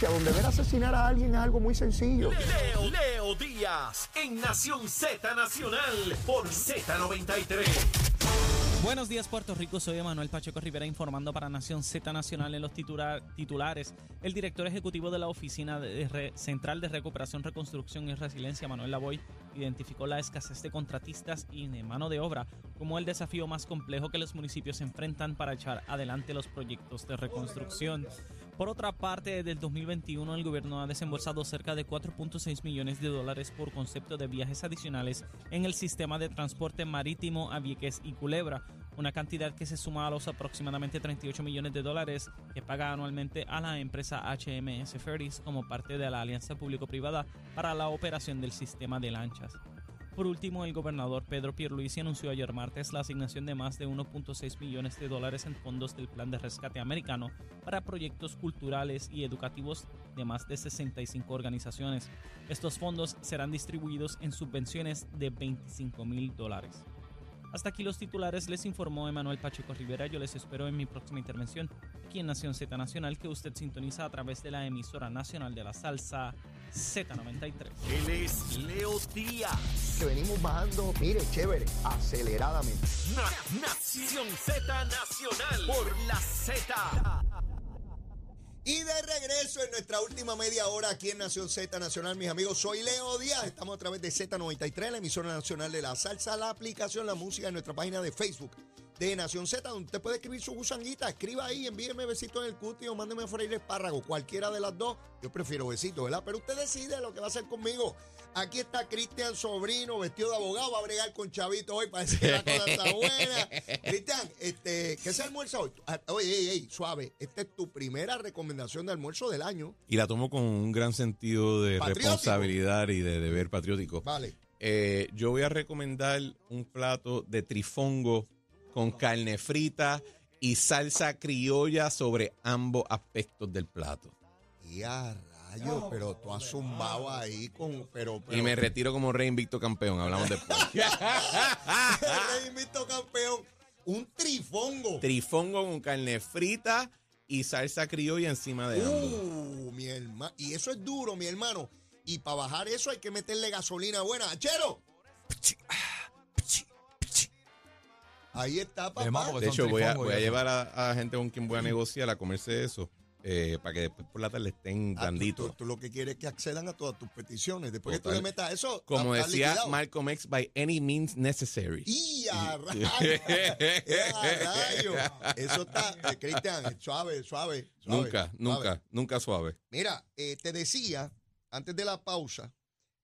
donde ver asesinar a alguien es algo muy sencillo. Leo, Leo Díaz en Nación Z Nacional por Z93. Buenos días Puerto Rico, soy Emanuel Pacheco Rivera informando para Nación Z Nacional en los titular- titulares. El director ejecutivo de la Oficina de Re- Central de Recuperación, Reconstrucción y Resiliencia, Manuel Lavoy, identificó la escasez de contratistas y de mano de obra como el desafío más complejo que los municipios enfrentan para echar adelante los proyectos de reconstrucción. Por otra parte, desde el 2021 el gobierno ha desembolsado cerca de 4.6 millones de dólares por concepto de viajes adicionales en el sistema de transporte marítimo a Vieques y Culebra, una cantidad que se suma a los aproximadamente 38 millones de dólares que paga anualmente a la empresa HMS Ferries como parte de la alianza público-privada para la operación del sistema de lanchas. Por último, el gobernador Pedro Pierluisi anunció ayer martes la asignación de más de 1.6 millones de dólares en fondos del Plan de Rescate Americano para proyectos culturales y educativos de más de 65 organizaciones. Estos fondos serán distribuidos en subvenciones de 25 mil dólares. Hasta aquí los titulares, les informó Emanuel Pacheco Rivera. Yo les espero en mi próxima intervención aquí en Nación Z Nacional, que usted sintoniza a través de la emisora nacional de la salsa Z93. Él es Leo Díaz. Que venimos bajando, mire, chévere, aceleradamente. Na- Nación Z Nacional por la Z. Y de regreso en nuestra última media hora aquí en Nación Z Nacional, mis amigos, soy Leo Díaz. Estamos a través de Z93, la emisora nacional de la salsa, la aplicación, la música en nuestra página de Facebook de Nación Z, donde usted puede escribir su gusanguita. Escriba ahí, envíeme besitos en el cuti o mándeme a freír espárrago, cualquiera de las dos. Yo prefiero besitos, ¿verdad? Pero usted decide lo que va a hacer conmigo. Aquí está Cristian Sobrino, vestido de abogado, va a bregar con Chavito hoy, parece que la cosa está buena. Cristian, este, ¿qué se almuerza hoy? Ah, Oye, ey, ey, suave, esta es tu primera recomendación de almuerzo del año. Y la tomo con un gran sentido de Patriótico. responsabilidad y de deber patriótico. Vale. Eh, yo voy a recomendar un plato de trifongo con carne frita y salsa criolla sobre ambos aspectos del plato. Y a rayos, pero tú has zumbado ahí con. Pero, pero Y me retiro como rey invicto campeón. Hablamos después. Rey invicto campeón. Un trifongo. trifongo con carne frita y salsa criolla encima de ambos. Uh, mi hermano. Y eso es duro, mi hermano. Y para bajar eso hay que meterle gasolina buena. ¡Achero! Ahí está, papá. Además, De hecho, voy a, voy llevar a, a gente con quien voy a negociar a comerse eso. eh, para que después por la tarde estén Ah, tú- blanditos. Tú, tú lo que quieres es que accedan a todas tus peticiones. Después que tú le metas eso. Como está- está decía liquidado. Malcolm X, by any means necessary. ¡Y a a rayos! Eso está, eh, Cristian, suave, suave, suave. nunca, suave. nunca, nunca suave. Mira, eh, te decía antes de la pausa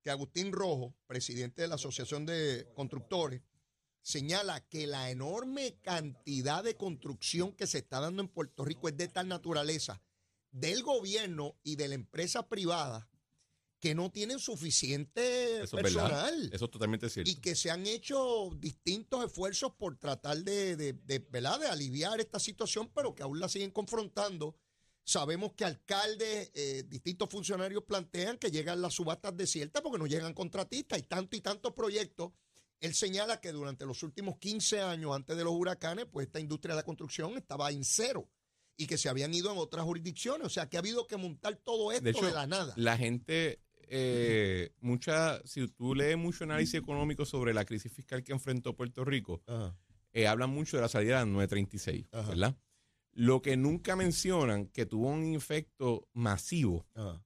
que Agustín Rojo, presidente de la Asociación de Constructores, señala que la enorme cantidad de construcción que se está dando en Puerto Rico es de tal naturaleza del gobierno y de la empresa privada que no tienen suficiente Eso es verdad. personal Eso es totalmente cierto. y que se han hecho distintos esfuerzos por tratar de, de, de, ¿verdad? de aliviar esta situación, pero que aún la siguen confrontando. Sabemos que alcaldes, eh, distintos funcionarios plantean que llegan las subastas desiertas porque no llegan contratistas. Hay tanto y tantos proyectos. Él señala que durante los últimos 15 años antes de los huracanes, pues esta industria de la construcción estaba en cero y que se habían ido en otras jurisdicciones. O sea, que ha habido que montar todo esto de, hecho, la nada. La gente, eh, mucha, si tú lees mucho análisis económico sobre la crisis fiscal que enfrentó Puerto Rico, eh, hablan mucho de la salida de la 936, Ajá. ¿verdad? Lo que nunca mencionan, que tuvo un efecto masivo, Ajá.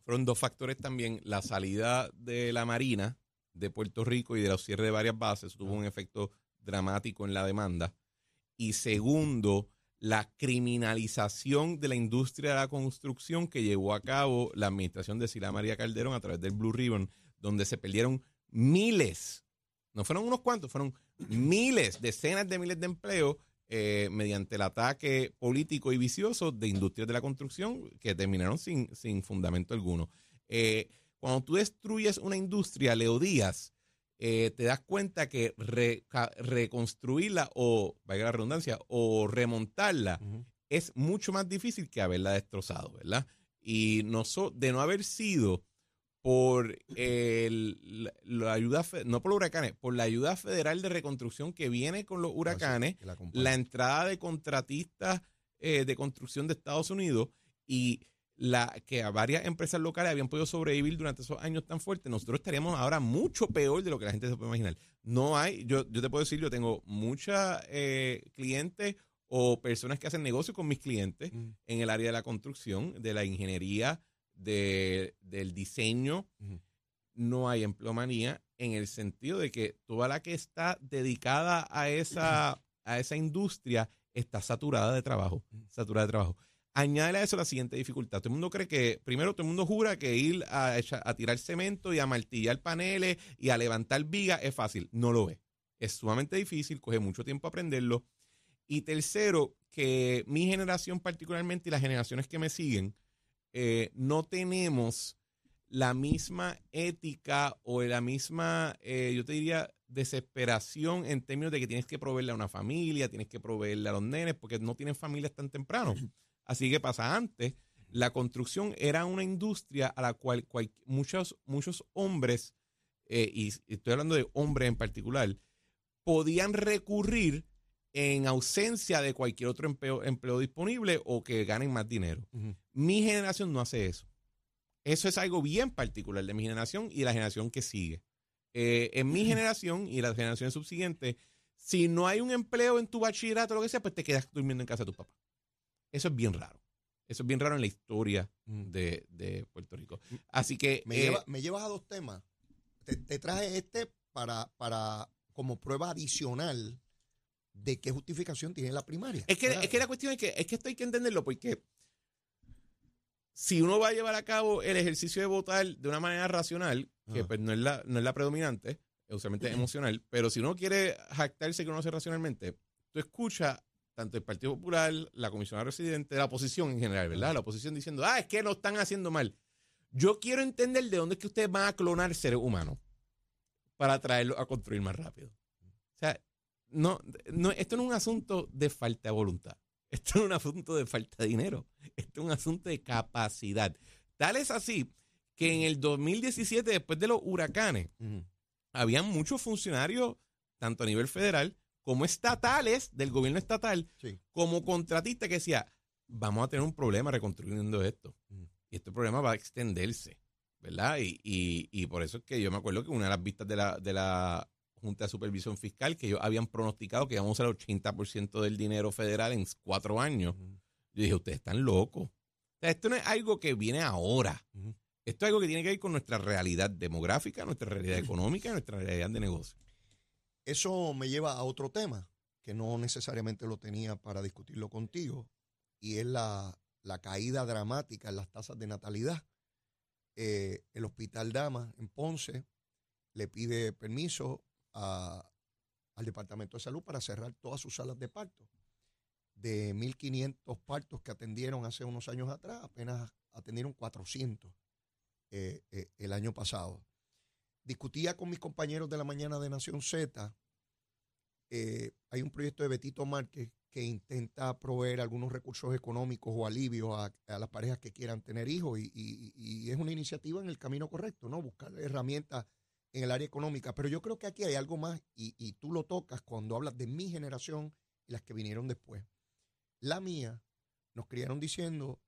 fueron dos factores también. La salida de la Marina de Puerto Rico y de los cierres de varias bases tuvo un efecto dramático en la demanda. Y segundo, la criminalización de la industria de la construcción que llevó a cabo la administración de Sila María Calderón a través del Blue Ribbon, donde se perdieron miles, no fueron unos cuantos, fueron miles, decenas de miles de empleos eh, mediante el ataque político y vicioso de industrias de la construcción que terminaron sin, sin fundamento alguno. Eh, cuando tú destruyes una industria, Leo Díaz, eh, te das cuenta que re- reconstruirla o, vaya la redundancia, o remontarla es mucho más difícil que haberla destrozado, ¿verdad? Y no so- de no haber sido por el- la, la ayuda, no por los huracanes, por la ayuda federal de reconstrucción que viene con los huracanes, la acompañe. la entrada de contratistas eh, de construcción de Estados Unidos y la, que a varias empresas locales habían podido sobrevivir durante esos años tan fuertes, nosotros estaríamos ahora mucho peor de lo que la gente se puede imaginar. No hay, yo, yo te puedo decir, yo tengo muchas eh, clientes o personas que hacen negocio con mis clientes Mm. en el área de la construcción, de la ingeniería, de, del diseño. No hay empleomanía en el sentido de que toda la que está dedicada a esa, a esa industria está saturada de trabajo. Saturada de trabajo. Añádele a eso la siguiente dificultad. Todo el mundo cree que, primero, todo el mundo jura que ir a, a tirar cemento y a martillar paneles y a levantar vigas es fácil. No lo es. Es sumamente difícil, coge mucho tiempo aprenderlo. Y tercero, que mi generación particularmente y las generaciones que me siguen, eh, no tenemos la misma ética o la misma, eh, yo te diría, desesperación en términos de que tienes que proveerle a una familia, tienes que proveerle a los nenes, porque no tienen familias tan temprano. Así que pasa antes, la construcción era una industria a la cual, cual- muchos, muchos hombres, eh, y estoy hablando de hombres en particular, podían recurrir en ausencia de cualquier otro empleo, empleo disponible o que ganen más dinero. Mi generación no hace eso. Eso es algo bien particular de mi generación y de la generación que sigue. Eh, en mi generación y las generaciones subsiguientes, si no hay un empleo en tu bachillerato o lo que sea, pues te quedas durmiendo en casa de tu papá. Eso es bien raro. Eso es bien raro en la historia Mm. de, de Puerto Rico. Así que Me, eh, lleva- me llevas a dos temas. Te, te traje este para, para como prueba adicional de qué justificación tiene la primaria. Es que, es que la cuestión es que, es que esto hay que entenderlo porque si uno va a llevar a cabo el ejercicio de votar de una manera racional, que pues no es la, no es la predominante, es usualmente emocional, pero si uno quiere jactarse que uno hace racionalmente, tú escuchas tanto el Partido Popular, la Comisión Residente, la oposición en general, ¿verdad? La oposición diciendo, ah, es que lo están haciendo mal. Yo quiero entender de dónde es que ustedes van a clonar seres humanos para traerlos a construir más rápido. O sea, no, no, esto no es un asunto de falta de voluntad. Esto no es un asunto de falta de dinero. Esto es un asunto de capacidad. Tal es así que en el 2017, después de los huracanes, Ujú. habían muchos funcionarios, tanto a nivel federal como estatales, del gobierno estatal, Sí. como contratistas que decía, vamos a tener un problema reconstruyendo esto. Mm. Y este problema va a extenderse, ¿verdad? Y, y- y por eso es que yo me acuerdo que una de las vistas de la, de la Junta de Supervisión Fiscal, que ellos habían pronosticado que íbamos a usar el 80% del dinero federal en cuatro años. Ujú. Yo dije, ustedes están locos. O sea, esto no es algo que viene ahora. Ujú. Esto es algo que tiene que ver con nuestra realidad demográfica, nuestra realidad económica nuestra realidad de negocio. Eso me lleva a otro tema que no necesariamente lo tenía para discutirlo contigo y es la, la caída dramática en las tasas de natalidad. Eh, el Hospital Dama en Ponce le pide permiso al Departamento de Salud para cerrar todas sus salas de parto. De 1.500 partos que atendieron hace unos años atrás, apenas atendieron 400 eh, eh, el año pasado discutía con mis compañeros de la mañana de Nación Z. eh, hay un proyecto de Betito Márquez que intenta proveer algunos recursos económicos o alivios a, las parejas que quieran tener hijos y es una iniciativa en el camino correcto, ¿no? Buscar herramientas en el área económica. Pero yo creo que aquí hay algo más y, y tú lo tocas cuando hablas de mi generación y las que vinieron después. La mía nos criaron diciendo,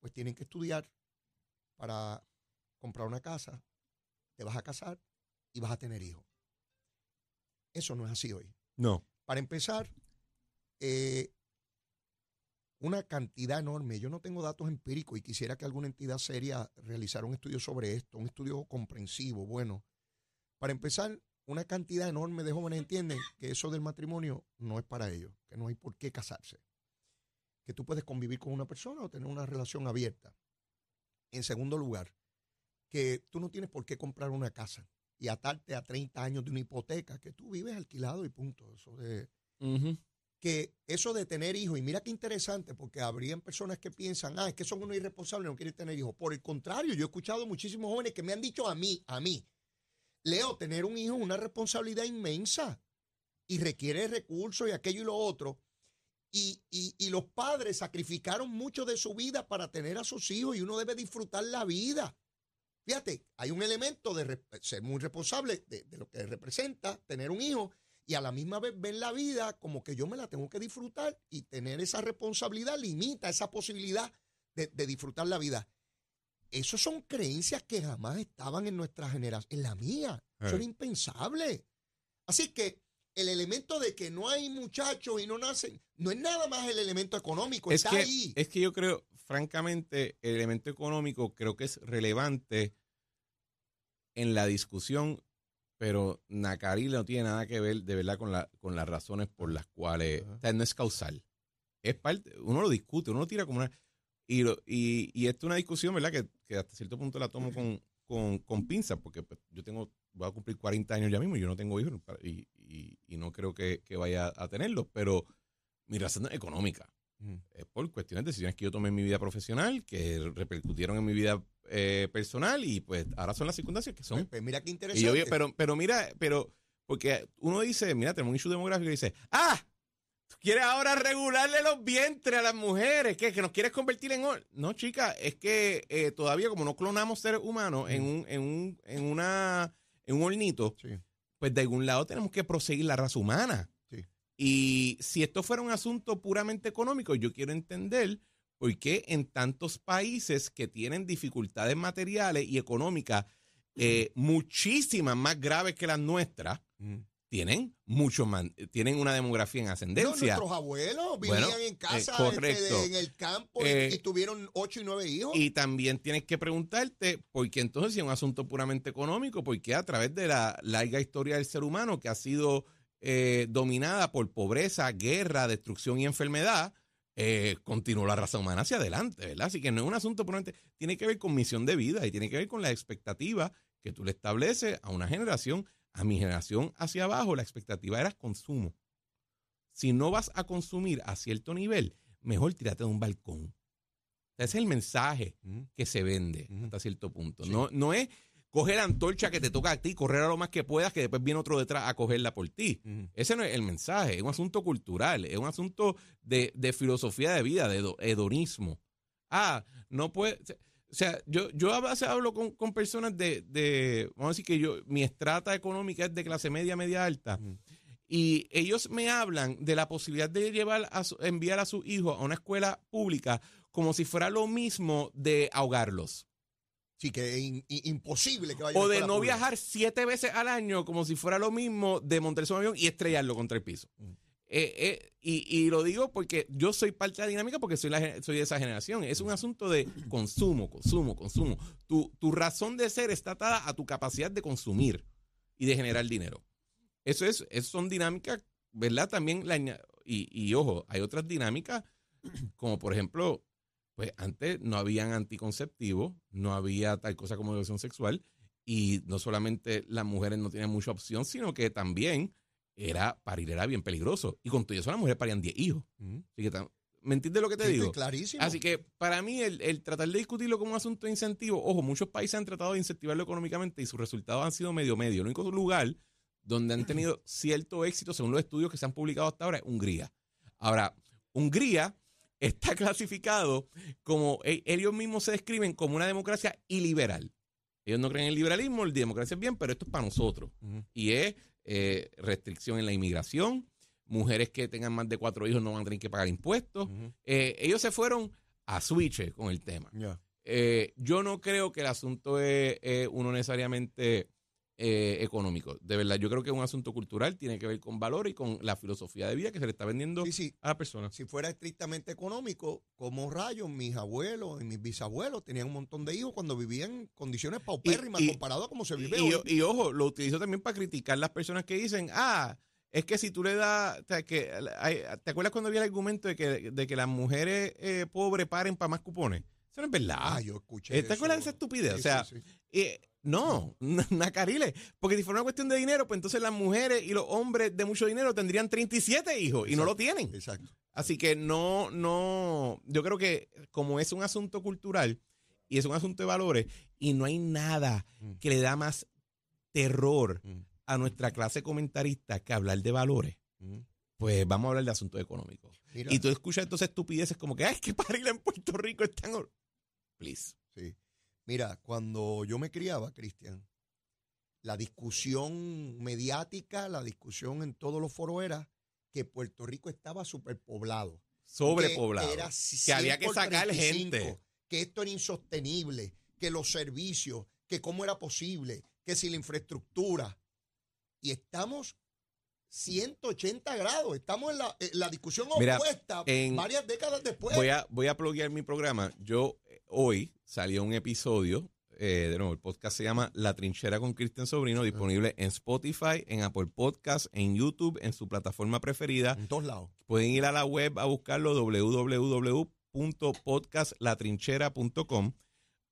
pues tienen que estudiar para comprar una casa, te vas a casar y vas a tener hijos. Eso no es así hoy. No. Para empezar, eh, una cantidad enorme, yo no tengo datos empíricos y quisiera que alguna entidad seria realizara un estudio sobre esto, un estudio comprensivo, bueno. Para empezar, una cantidad enorme de jóvenes entienden que eso del matrimonio no es para ellos, que no hay por qué casarse, que tú puedes convivir con una persona o tener una relación abierta. En segundo lugar, que tú no tienes por qué comprar una casa y atarte a 30 años de una hipoteca, que tú vives alquilado y punto. Eso de, que eso de tener hijos, y mira qué interesante, porque habrían personas que piensan, ah, es que son unos irresponsables, no quieren tener hijos. Por el contrario, yo he escuchado muchísimos jóvenes que me han dicho a mí, a mí, Leo, tener un hijo es una responsabilidad inmensa y requiere recursos y aquello y lo otro. Y, y- y los padres sacrificaron mucho de su vida para tener a sus hijos y uno debe disfrutar la vida. Fíjate, hay un elemento de ser muy responsable de, de lo que representa tener un hijo y a la misma vez ver la vida como que yo me la tengo que disfrutar y tener esa responsabilidad limita esa posibilidad de, de disfrutar la vida. Esas son creencias que jamás estaban en nuestra generación, en la mía. Eso Eh. era impensable. Así que el elemento de que no hay muchachos y no nacen, no es nada más el elemento económico, Es está que, ahí. es que yo creo, francamente, el elemento económico creo que es relevante en la discusión, pero Nakari no tiene nada que ver de verdad con, la, con las razones por las cuales, o sea, no es causal. Es parte, uno lo discute, uno lo tira como una... Y, lo- y, y esto es una discusión, ¿verdad? Que, que hasta cierto punto la tomo con, con, con pinzas, porque pues, yo tengo, voy a cumplir 40 años ya mismo yo no tengo hijos y, y- y no creo que, que vaya a tenerlos, pero mi razón es económica es por cuestiones de decisiones que yo tomé en mi vida profesional, que repercutieron en mi vida eh, personal y pues ahora son las circunstancias que Pues, son. pues mira qué Y interesante. yo, pero, pero mira, pero porque uno dice, mira, tenemos un issue demográfico y dice, ah, tú quieres ahora regularle los vientres a las mujeres, ¿qué? Que nos quieres convertir en... hor-". No, chica, es que eh, todavía como no clonamos seres humanos en un, en un, en una, en un hornito, Sí. pues de algún lado tenemos que proseguir la raza humana. Y si esto fuera un asunto puramente económico, yo quiero entender por qué en tantos países que tienen dificultades materiales y económicas eh, muchísimas más graves que las nuestras, tienen mucho más, tienen una demografía en No, ascendencia. nuestros abuelos vivían Bueno, en casa, eh, este, correcto. en el campo, y- Eh, y, tuvieron ocho y nueve hijos. Y también tienes que preguntarte, por qué entonces si es un asunto puramente económico, por qué a través de la larga historia del ser humano que ha sido eh, dominada por pobreza, guerra, destrucción y enfermedad, eh, continuó la raza humana hacia adelante, ¿verdad? Así que no es un asunto puramente, tiene que ver con misión de vida y tiene que ver con la expectativa que tú le estableces a una generación. A mi generación hacia abajo, la expectativa era consumo. Si no vas a consumir a cierto nivel, mejor tírate de un balcón. Ese es el mensaje que se vende hasta cierto punto. Sí. No, no es coger la antorcha que te toca a ti, correr a lo más que puedas, que después viene otro detrás a cogerla por ti. Ese no es el mensaje, es un asunto cultural, es un asunto de, de filosofía de vida, de hedo- hedonismo. Ah, no puede... O sea, yo, yo a veces hablo con, con personas de, de, vamos a decir que yo, mi estrata económica es de clase media, media alta, y ellos me hablan de la posibilidad de llevar a su- enviar a sus hijos a una escuela pública como si fuera lo mismo de ahogarlos. Sí, que es in- in- imposible que vaya a O de no viajar siete veces al año como si fuera lo mismo de montarse un avión y estrellarlo contra el piso. Eh, eh, y, y lo digo porque yo soy parte de la dinámica porque soy, la, soy de esa generación. Es un asunto de consumo, consumo, consumo. Tu, tu razón de ser está atada a tu capacidad de consumir y de generar dinero. Eso es, eso son dinámicas, ¿verdad? También, la, y, y ojo, hay otras dinámicas, como por ejemplo, pues antes no habían anticonceptivos, no había tal cosa como educación sexual, y no solamente las mujeres no tenían mucha opción, sino que también era parir era bien peligroso. Y con todo eso las mujeres parían 10 hijos. Ujú. Así que, ¿me entiendes lo que te Sí, digo? clarísimo. Así que para mí el, el tratar de discutirlo como un asunto de incentivo, ojo, muchos países han tratado de incentivarlo económicamente y sus resultados han sido medio medio. El único lugar donde han tenido cierto éxito, según los estudios que se han publicado hasta ahora, es Hungría. Ahora, Hungría está clasificado como, e- ellos mismos se describen como una democracia iliberal. Ellos no creen en el liberalismo, la democracia es bien, pero esto es para nosotros. Y es eh, restricción en la inmigración, mujeres que tengan más de cuatro hijos no van a tener que pagar impuestos. Eh, ellos se fueron a switch con el tema. Eh, yo no creo que el asunto es uno necesariamente eh, económico. De verdad, yo creo que es un asunto cultural, tiene que ver con valor y con la filosofía de vida que se le está vendiendo Sí, sí. a la persona. Si fuera estrictamente económico, como rayos, mis abuelos y mis bisabuelos tenían un montón de hijos cuando vivían en condiciones paupérrimas Y- y- comparado a como se vive y- hoy. y ojo, lo utilizo también para criticar las personas que dicen, ah, es que si tú le das, o sea, que, hay- ¿te acuerdas cuando había el argumento de que, de que las mujeres eh, pobres paren para más cupones? Eso no es verdad. Ah, yo escuché Eh, ¿Te acuerdas de esa estupidez? Sí, o sea, eh, no, Nacarile, porque si fuera una cuestión de dinero, pues entonces las mujeres y los hombres de mucho dinero tendrían 37 hijos y no lo tienen. Exacto. Así que no, no, yo creo que como es un asunto cultural y es un asunto de valores y no hay nada Mm. que le da más terror Mm. a nuestra clase comentarista que hablar de valores, Ujú. pues vamos a hablar de asuntos económicos. Mira, Y tú escuchas entonces estupideces como que, ay, es que en Puerto Rico es tan... hor-". Please. sí. Mira, cuando yo me criaba, Cristian, la discusión mediática, la discusión en todos los foros era que Puerto Rico estaba superpoblado. sobrepoblado. Que, era que había 100 que sacar 35, gente. Que esto era insostenible, que los servicios, que cómo era posible, que si la infraestructura. Y estamos 180 grados, estamos en la, en la discusión Mira, opuesta en- varias décadas después. Voy a, voy a pluguear mi programa. Yo eh, hoy salió un episodio, eh, de nuevo, el podcast se llama La Trinchera con Cristian Sobrino, disponible en Spotify, en Apple Podcast, en YouTube, en su plataforma preferida. en todos lados. Pueden ir a la web a buscarlo www.podcastlatrinchera.com.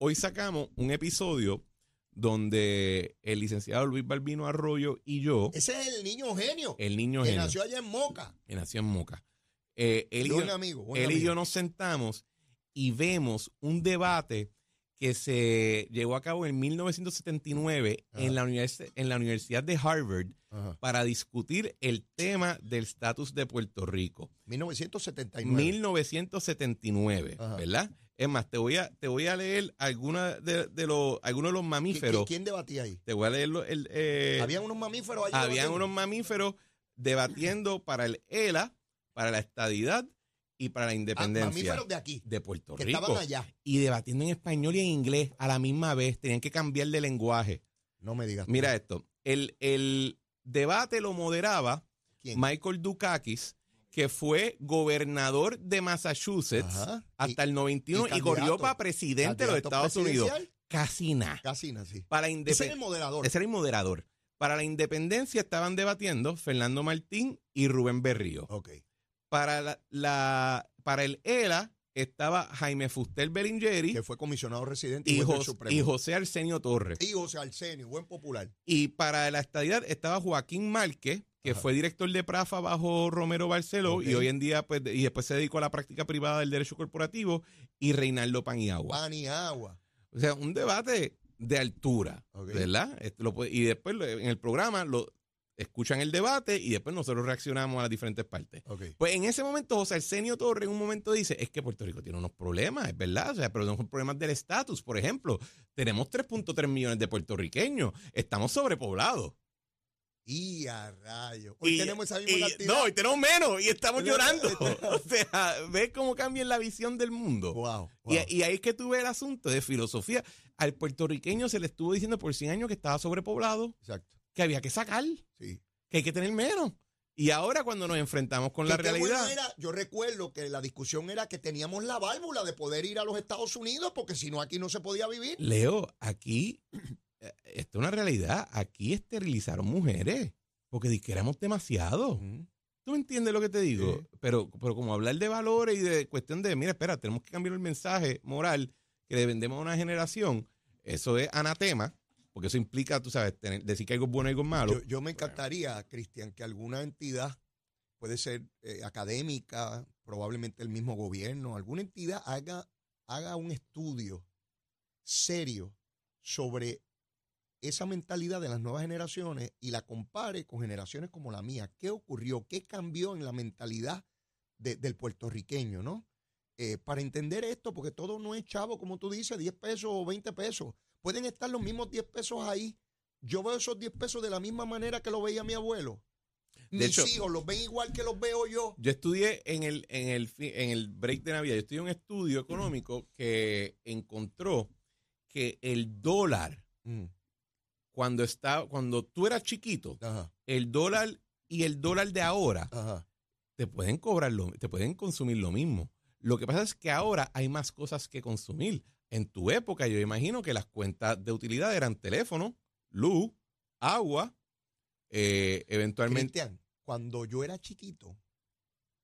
Hoy sacamos un episodio donde el licenciado Luis Balbino Arroyo y yo, Ese es el niño genio el niño que genio, nació allá en Moca. que nació en Moca, eh, él, y yo, amigo, él y yo nos sentamos y vemos un debate que se llevó a cabo en 1979 Ajá. en la, univers- en la Universidad de Harvard Ajá. para discutir el tema del estatus de Puerto Rico. 1979. 1979, Ajá. ¿verdad? Es más, te voy a, te voy a leer alguna de, de los, algunos de los ¿Qui- qui- mamíferos. ¿Quién debatía ahí? Te voy a leer lo- el, eh, Habían unos mamíferos allí. habían debatiendo? unos mamíferos debatiendo para el ELA, para la estadidad y para la Ah, independencia mamíferos de aquí, de Puerto que Rico. estaban allá. Y debatiendo en español y en inglés a la misma vez. Tenían que cambiar de lenguaje. No me digas. tú. Mira esto. El, el debate lo moderaba ¿Quién? Michael Dukakis, que fue gobernador de Massachusetts Ajá. hasta el 91 y, y corrió para presidente de los Estados Unidos. Casi nada. Casi así. Para Ese es el moderador. Ese era el moderador. Para la independencia estaban debatiendo Fernando Martín y Rubén Berrío. Ok. Para, la, la- para el ELA estaba Jaime Fuster Bellingeri Que fue comisionado residente y, y, juez del Jos- Supremo. y José Arsenio Torres. Y José Arsenio, buen popular. Y para la estadidad estaba Joaquín Márquez, que Ajá. fue director de Prafa bajo Romero Barceló y hoy en día, pues, y después se dedicó a la práctica privada del derecho corporativo, y Reinaldo Paniagua. Pan y agua. O sea, un debate de altura. ¿verdad? Y después en el programa lo escuchan el debate y después nosotros reaccionamos a las diferentes partes. Ok. Pues en ese momento José Arsenio Torres en un momento dice, es que Puerto Rico tiene unos problemas, es verdad, o sea, pero tenemos problemas del estatus, por ejemplo, tenemos 3.3 millones de puertorriqueños, estamos sobrepoblados. Y a rayo. Hoy Y- tenemos esa misma y- cantidad. No, hoy tenemos menos y estamos llorando. O sea, ves cómo cambia la visión del mundo. Wow. Y, y ahí es que tú ves el asunto de filosofía. Al puertorriqueño se le estuvo diciendo por 100 años que estaba sobrepoblado, Exacto. que había que sacar, Sí. que hay que tener menos. Y ahora cuando nos enfrentamos con la qué bueno realidad... era, yo recuerdo que la discusión era que teníamos la válvula de poder ir a los Estados Unidos porque si no aquí no se podía vivir. Leo, aquí, esto es una realidad, aquí esterilizaron mujeres, porque di que éramos demasiado. ¿Tú me entiendes lo que te digo? Sí. Pero, pero como hablar de valores y de cuestión de, mira, espera, tenemos que cambiar el mensaje moral que le vendemos a una generación, eso es anatema, porque eso implica, tú sabes, tener- decir que algo es bueno y algo es malo. Yo, yo me encantaría, Cristian, que alguna entidad, puede ser eh, académica, probablemente el mismo gobierno, alguna entidad haga, haga un estudio serio sobre esa mentalidad de las nuevas generaciones y la compare con generaciones como la mía. ¿Qué ocurrió? ¿Qué cambió en la mentalidad de- del puertorriqueño, no? Eh, para entender esto, porque todo no es chavo, como tú dices, 10 pesos o 20 pesos. Pueden estar los mismos 10 pesos ahí. Yo veo esos 10 pesos de la misma manera que lo veía mi abuelo. De Mis hecho- hijos los ven igual que los veo yo. Yo estudié en el, en el, en el break de Navidad, yo estudié un estudio económico que encontró que el dólar, cuando, está, cuando tú eras chiquito, Ajá, el dólar y el dólar de ahora ajá. te pueden cobrar lo, te pueden consumir lo mismo. Lo que pasa es que ahora hay más cosas que consumir. En tu época, yo imagino que las cuentas de utilidad eran teléfono, luz, agua, eh, eventualmente. Cristian, cuando yo era chiquito,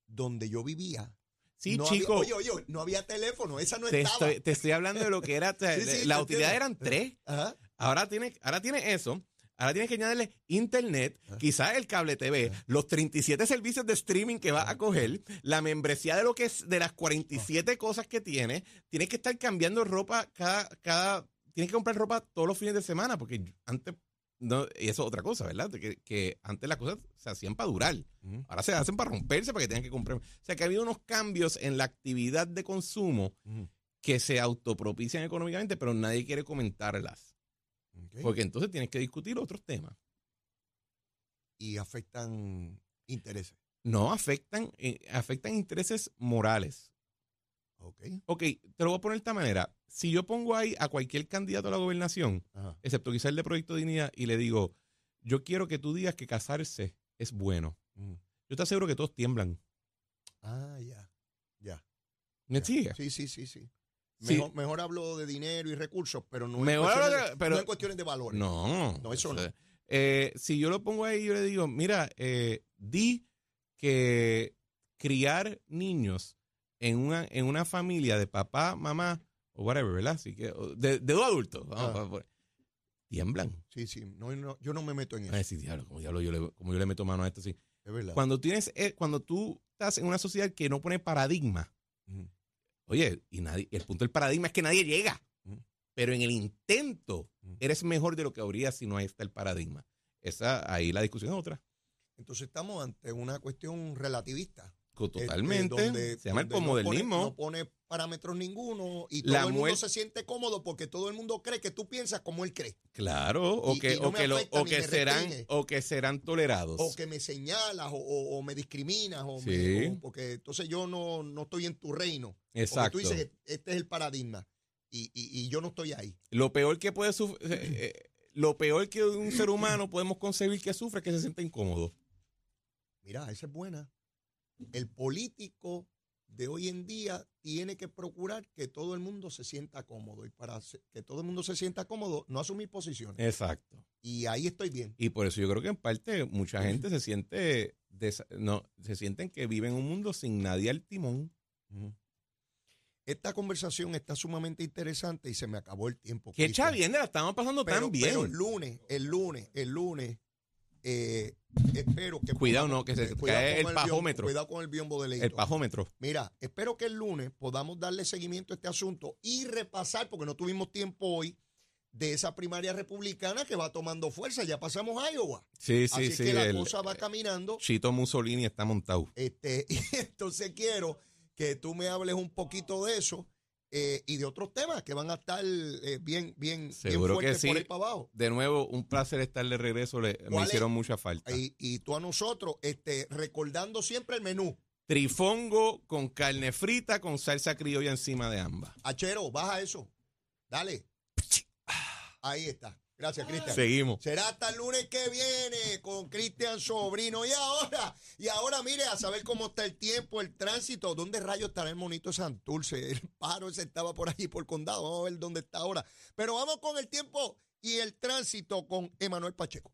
donde yo vivía, Sí, no chico. había, oye, oye, no había teléfono, esa no te, estaba. estoy, te estoy hablando de lo que era. Sí, sí, la utilidad entiendo. eran tres. Ajá. Ahora tiene, ahora tiene eso. Ahora tienes que añadirle internet, Ah. quizás el cable TV, los 37 servicios de streaming que vas a coger, la membresía de lo que es de las 47 Ah. cosas que tienes. Tienes que estar cambiando ropa cada, cada, tienes que comprar ropa todos los fines de semana, porque antes, no, y eso es otra cosa, ¿verdad? Que, que antes las cosas se hacían para durar. Ahora se hacen para romperse, para que tengan que comprar. O sea que ha habido unos cambios en la actividad de consumo que se autopropician económicamente, pero nadie quiere comentarlas. Porque entonces tienes que discutir otros temas. Y afectan intereses. No, afectan, eh, afectan intereses morales. Ok. Ok, te lo voy a poner de esta manera. Si yo pongo ahí a cualquier candidato a la gobernación, Ajá. excepto quizás el de Proyecto de Dignidad, y le digo, yo quiero que tú digas que casarse es bueno. Mm. Yo te aseguro que todos tiemblan. Ah, ya. Ya. ¿Me sigues? Sí, sí, sí, sí. Sí. Mejor, hablo de dinero y recursos, pero no, Mejor en, cuestiones de- pero- no en cuestiones de valores. No. No, eso no. Eh, si yo lo pongo ahí, yo le digo, mira, eh, di que criar niños en una, en una familia de papá, mamá o whatever, ¿verdad? Así que, de, de dos adultos, vamos, Ah. tiemblan. Sí, sí. No, no, yo no me meto en eso. Ay, sí, diablo, como, diablo yo le, como yo le meto mano a esto, sí. Es verdad. Cuando, tienes, eh, cuando tú estás en una sociedad que no pone paradigma, Ujú. Oye, y nadie, el punto del paradigma es que nadie llega. Pero en el intento eres mejor de lo que habría si no ahí está el paradigma. Esa, ahí la discusión es otra. Entonces estamos ante una cuestión relativista. Co- este, Totalmente. donde- Se llama el no posmodernismo. pone- No pone, parámetros ninguno y todo La el mundo se siente cómodo porque todo el mundo cree que tú piensas como él cree. Claro, o Y- que, y no o que, lo- o que serán, restringe. o que serán tolerados. O que me señalas o, me discriminas. O Sí. me- o- porque entonces yo no, no estoy en tu reino. Porque Exacto. tú dices este es el paradigma y, y- yo no estoy ahí. Lo peor que puede eh, eh, lo peor que un ser humano podemos concebir que sufre es que se sienta incómodo. Mira, esa es buena. El político de hoy en día tiene que procurar que todo el mundo se sienta cómodo. Y para que todo el mundo se sienta cómodo, no asumir posiciones. Exacto. Y ahí estoy bien. Y por eso yo creo que en parte mucha gente se siente no, se sienten que viven en un mundo sin nadie al timón. Esta conversación está sumamente interesante y se me acabó el tiempo. Que Cristian. chavienda, la estamos pasando pero, tan bien. pero el lunes, el lunes, el lunes, eh, espero que... Cuidado, podamos- no, que se eh, cuidado cae el pajómetro. cuidado con el biombo de el leito. pajómetro. Mira, espero que el lunes podamos darle seguimiento a este asunto y repasar, porque no tuvimos tiempo hoy, de esa primaria republicana que va tomando fuerza. Ya pasamos a Iowa. Sí, sí, Así sí. que la el- cosa va caminando. Chito Mussolini está montado. Este, y entonces quiero que tú me hables un poquito de eso eh, y de otros temas que van a estar eh, bien, bien, bien Seguro que fuertes por sí. ahí para abajo. De nuevo, un placer estar de regreso. Le, me hicieron mucha falta. Y, y tú a nosotros, este, recordando siempre el menú. Trifongo con carne frita con salsa criolla encima de ambas. Achero, baja eso. Dale. Ahí está. Gracias, Cristian. Seguimos. Será hasta el lunes que viene con Cristian Sobrino. Y ahora, y ahora mire, a saber cómo está el tiempo, el tránsito. ¿Dónde rayos estará el monito Santurce? El paro ese estaba por allí por condado. Vamos a ver dónde está ahora. Pero vamos con el tiempo y el tránsito con Emanuel Pacheco.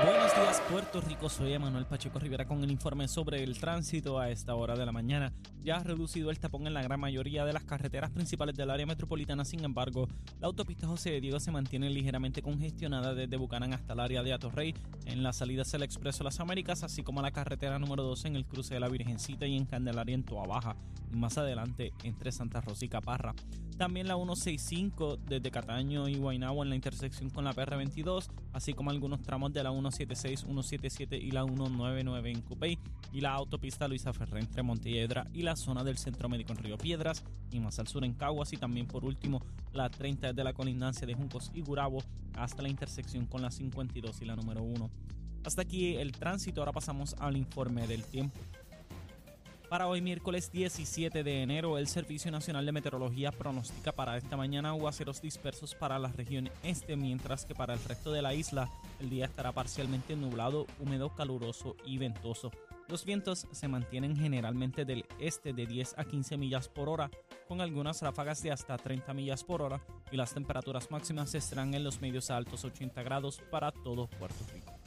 Buenos días, Puerto Rico. Soy Emanuel Pacheco Rivera con el informe sobre el tránsito a esta hora de la mañana. Ya ha reducido el tapón en la gran mayoría de las carreteras principales del área metropolitana. Sin embargo, la autopista José de Diego se mantiene ligeramente congestionada desde Bucanán hasta el área de Atorrey, en las salidas del Expreso Las Américas, así como la carretera número 12 en el cruce de la Virgencita y en Candelaria en Toa Baja, y más adelante entre Santa Rosa y Caparra. También la 165 desde Cataño y Guaynabo en la intersección con la PR22, así como algunos tramos de la 176, 177 y la 199 en Cupey, y la autopista Luisa Ferré entre Montelledra y la zona del Centro Médico en Río Piedras, y más al sur en Caguas, y también por último la 30 desde la colindancia de Juncos y Gurabo hasta la intersección con la 52 y la número 1. Hasta aquí el tránsito, ahora pasamos al informe del tiempo. Para hoy miércoles 17 de enero, el Servicio Nacional de Meteorología pronostica para esta mañana aguaceros dispersos para la región este, mientras que para el resto de la isla el día estará parcialmente nublado, húmedo, caluroso y ventoso. Los vientos se mantienen generalmente del este de 10 a 15 millas por hora, con algunas ráfagas de hasta 30 millas por hora, y las temperaturas máximas estarán en los medios altos 80 grados para todo Puerto Rico.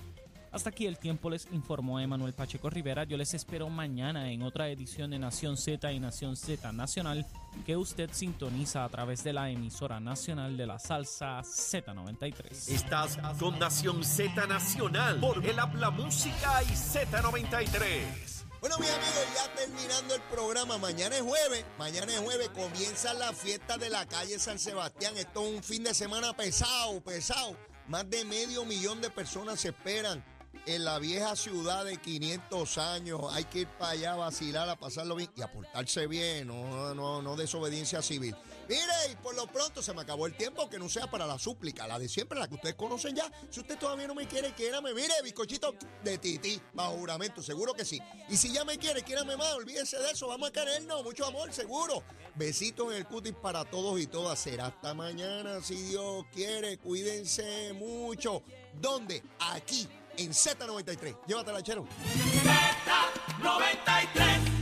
Hasta aquí el tiempo les informó Emanuel Pacheco Rivera. Yo les espero mañana en otra edición de Nación Z y Nación Z Nacional que usted sintoniza a través de la emisora nacional de la salsa Z93. Estás con Nación Z Nacional por el Habla Música y Z93. Bueno, mis amigos, ya terminando el programa. Mañana es jueves. Mañana es jueves. Comienza la fiesta de la calle San Sebastián. Esto es un fin de semana pesado, pesado. Más de medio millón de personas se esperan en la vieja ciudad de 500 años. Hay que ir para allá a vacilar, a pasarlo bien y a bien, no, no, no desobediencia civil. Mire, y por lo pronto se me acabó el tiempo, que no sea para la súplica, la de siempre, la que ustedes conocen ya. Si usted todavía no me quiere, quiérame. Mire, bizcochito de titi, bajo juramento, seguro que sí. Y si ya me quiere, quiérame más, olvídense de eso, vamos a querernos, mucho amor, seguro. Besitos en el cutis para todos y todas. Será hasta mañana, si Dios quiere. Cuídense mucho. ¿Dónde? Aquí, en Z93. Llévatela, chero. Z93.